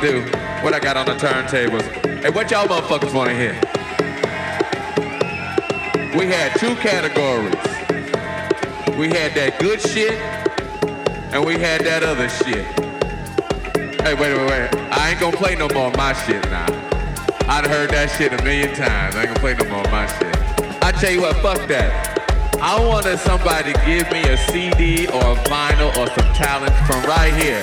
do. What I got on the turntables. Hey, what y'all motherfuckers wanna hear? We had two categories. We had that good shit, and we had that other shit. Hey, wait, wait, wait. I ain't gonna play no more my shit now. I'd heard that shit a million times. I ain't gonna play no more my shit. I tell you what, fuck that. I wanted somebody to give me a CD or a vinyl or some talent from right here.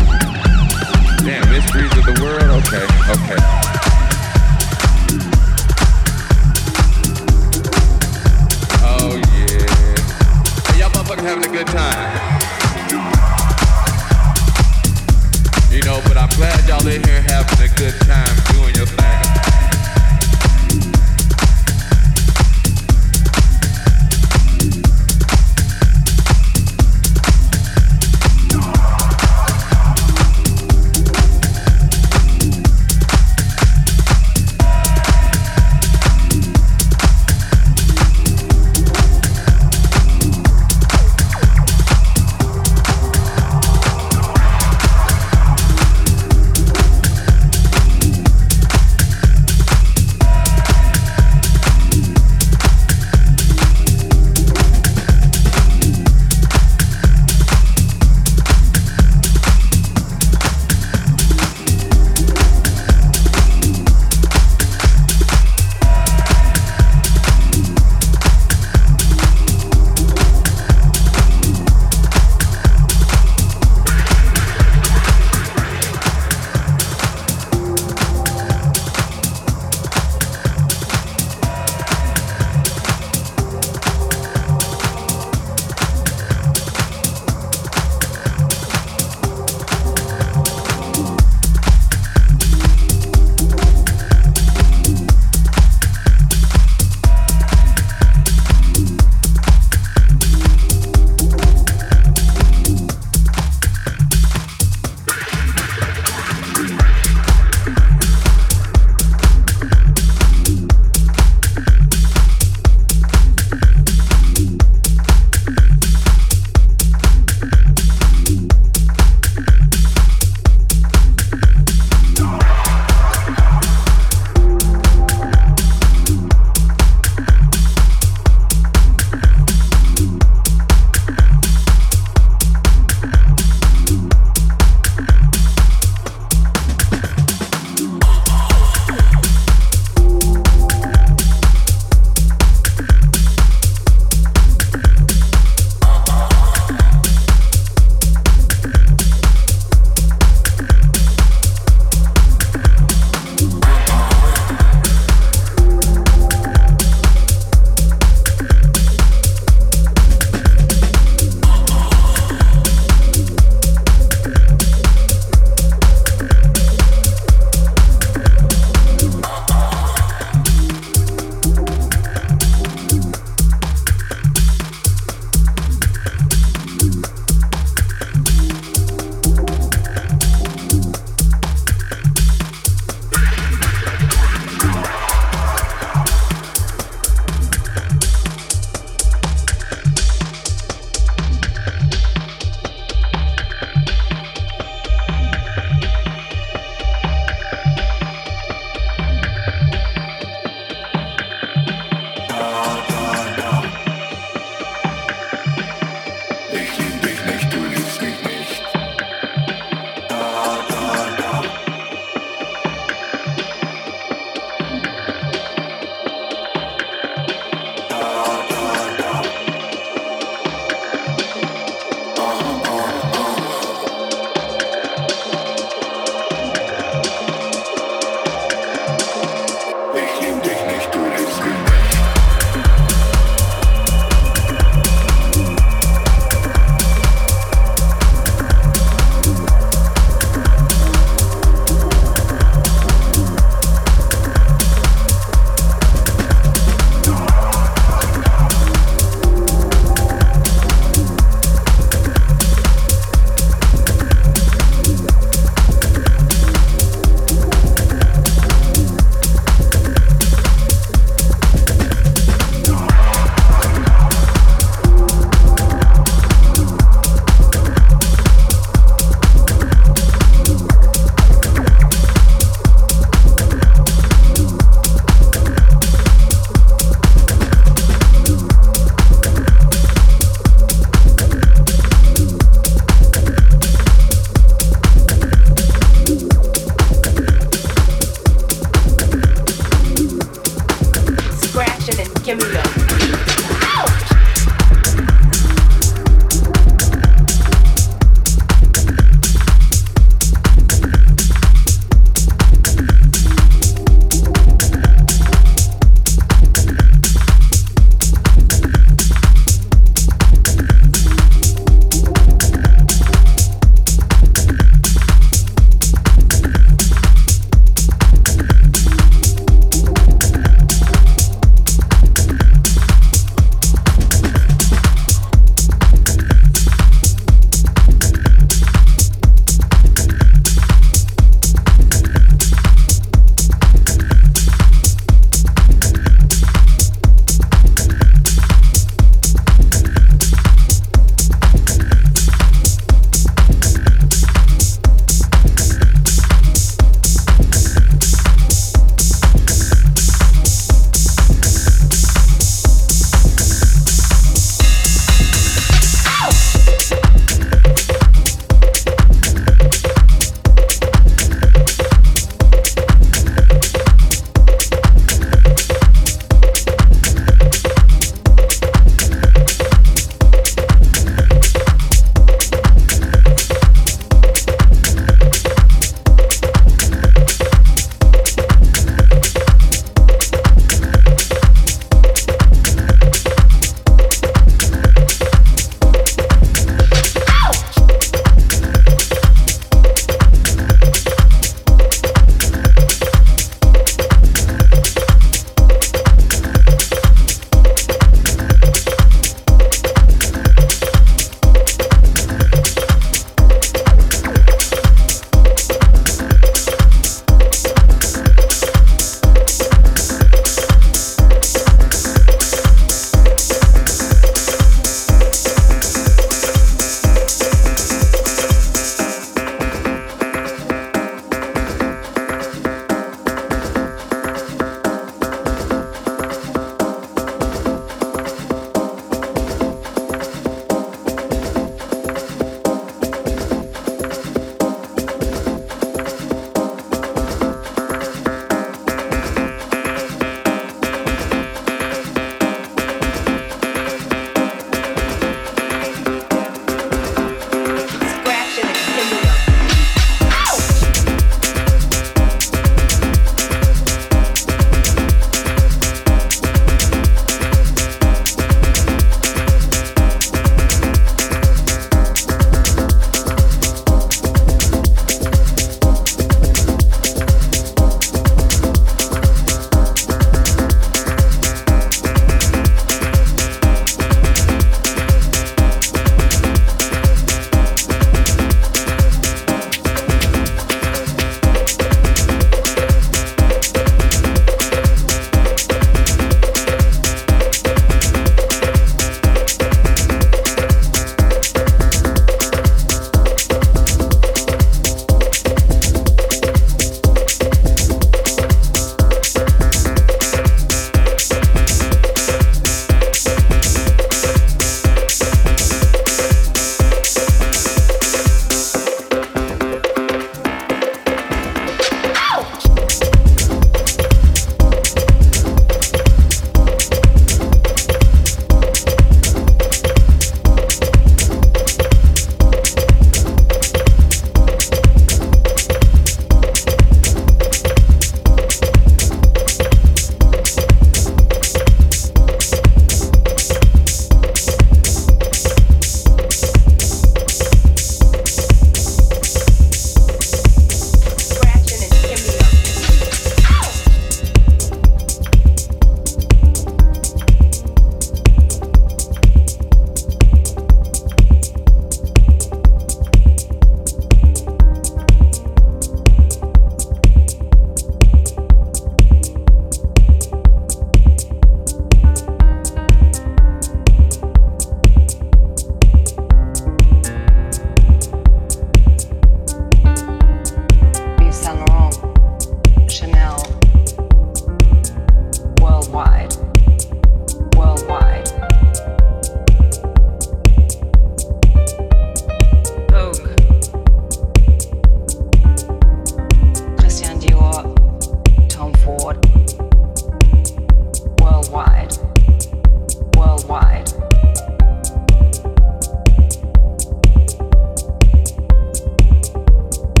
Damn, mysteries of the world. Okay, okay. Oh having a good time. You know, but I'm glad y'all in here having a good time doing your thing.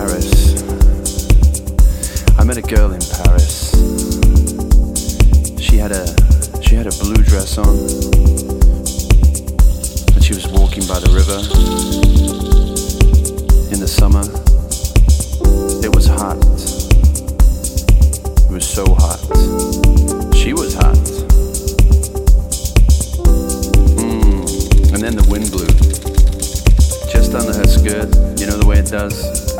Paris. I met a girl in Paris. She had a she had a blue dress on, and she was walking by the river in the summer. It was hot. It was so hot. She was hot. Mm. And then the wind blew just under her skirt, you know the way it does.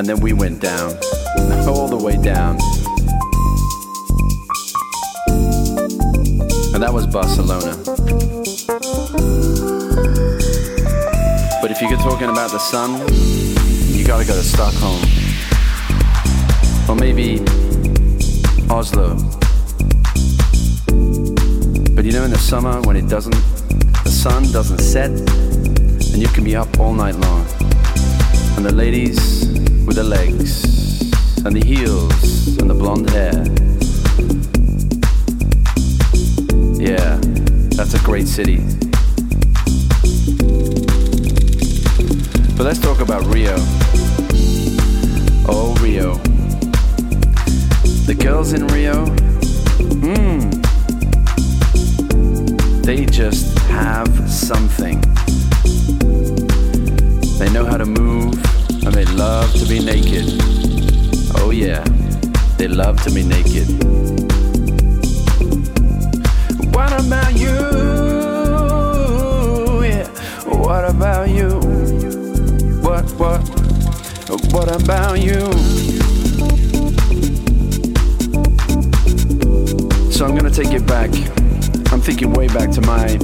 and then we went down, all the way down. And that was Barcelona. But if you're talking about the sun, you gotta go to Stockholm. Or maybe Oslo. But you know, in the summer when it doesn't, the sun doesn't set, and you can be up all night long. And the ladies with the legs, and the heels, and the blonde hair. Yeah, that's a great city. But let's talk about Rio. Oh, Rio. The girls in Rio, mmm they just have something. They know how to move love to be naked. Oh, yeah, they love to be naked. What about you? Yeah, what about you? What, what, what about you? So I'm gonna take it back. I'm thinking way back to my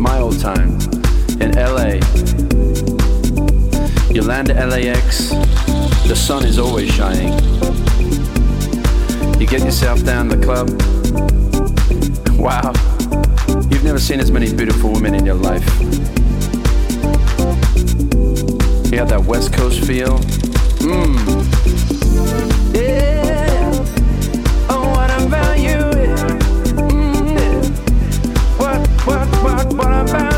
my old time in LA. You land at LAX, the sun is always shining. You get yourself down the club. Wow, you've never seen as many beautiful women in your life. You have that West Coast feel. Mmm. Yeah. Oh, what about you? Mm. East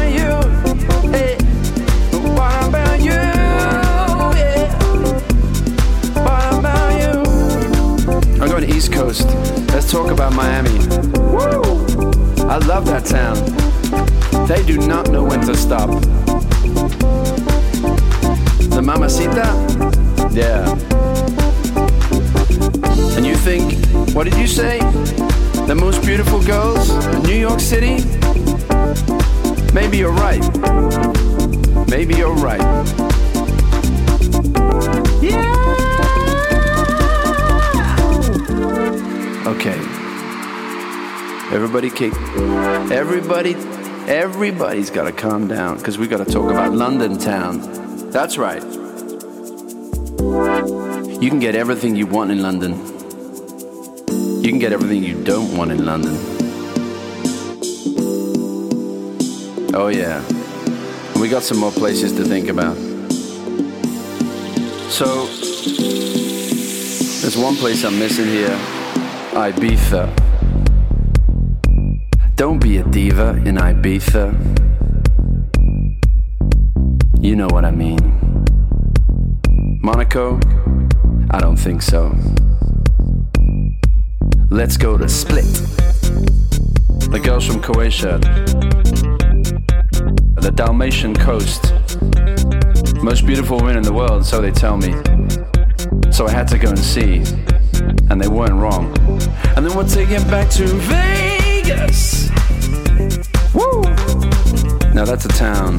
Coast. Let's talk about Miami. Woo! I love that town. They do not know when to stop. The Mamacita? Yeah. And you think, what did you say? The most beautiful girls in New York City? Maybe you're right. Maybe you're right. Okay. Everybody kick. Everybody, everybody's got to calm down because we got to talk about London town. That's right. You can get everything you want in London. You can get everything you don't want in London. Oh, yeah. We got some more places to think about. So, there's one place I'm missing here Ibiza. Don't be a diva in Ibiza. You know what I mean. Monaco? I don't think so. Let's go to Split. The girls from Croatia. The Dalmatian coast. Most beautiful women in the world, so they tell me. So I had to go and see. And they weren't wrong. And then we're taking back to Vegas. Woo! Now that's a town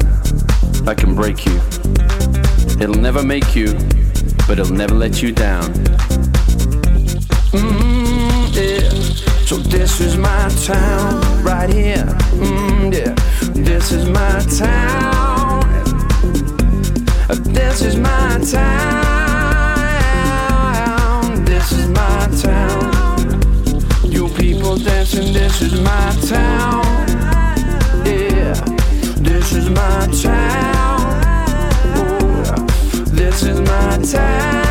that can break you. It'll never make you, but it'll never let you down. Mm, yeah. So this is my town, right here. Mm, yeah. This is my town. This is my town. This is my town. People dancing, this is my town. Yeah. This is my town. Ooh, this is my town.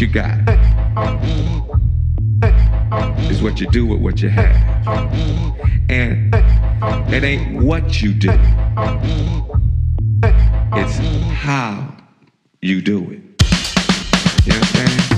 You got. is what you do with what you have. And it ain't what you do. It's how you do it. You understand? what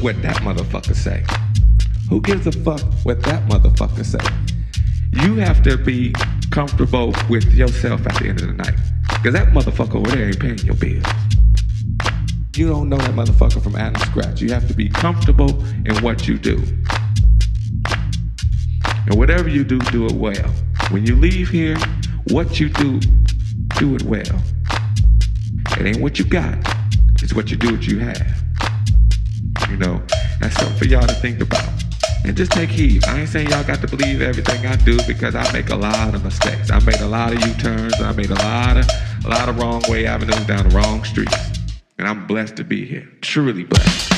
what that motherfucker say. Who gives a fuck what that motherfucker say? You have to be comfortable with yourself at the end of the night. Because that motherfucker over there ain't paying your bills. You don't know that motherfucker from Adam Scratch. You have to be comfortable in what you do. And whatever you do, do it well. When you leave here, what you do, do it well. It ain't what you got, it's what you do, what you have. Know, that's something for y'all to think about. And just take heed. I ain't saying y'all got to believe everything I do because I make a lot of mistakes. I made a lot of U-turns. I made a lot of a lot of wrong way avenues down the wrong streets. And I'm blessed to be here. Truly blessed.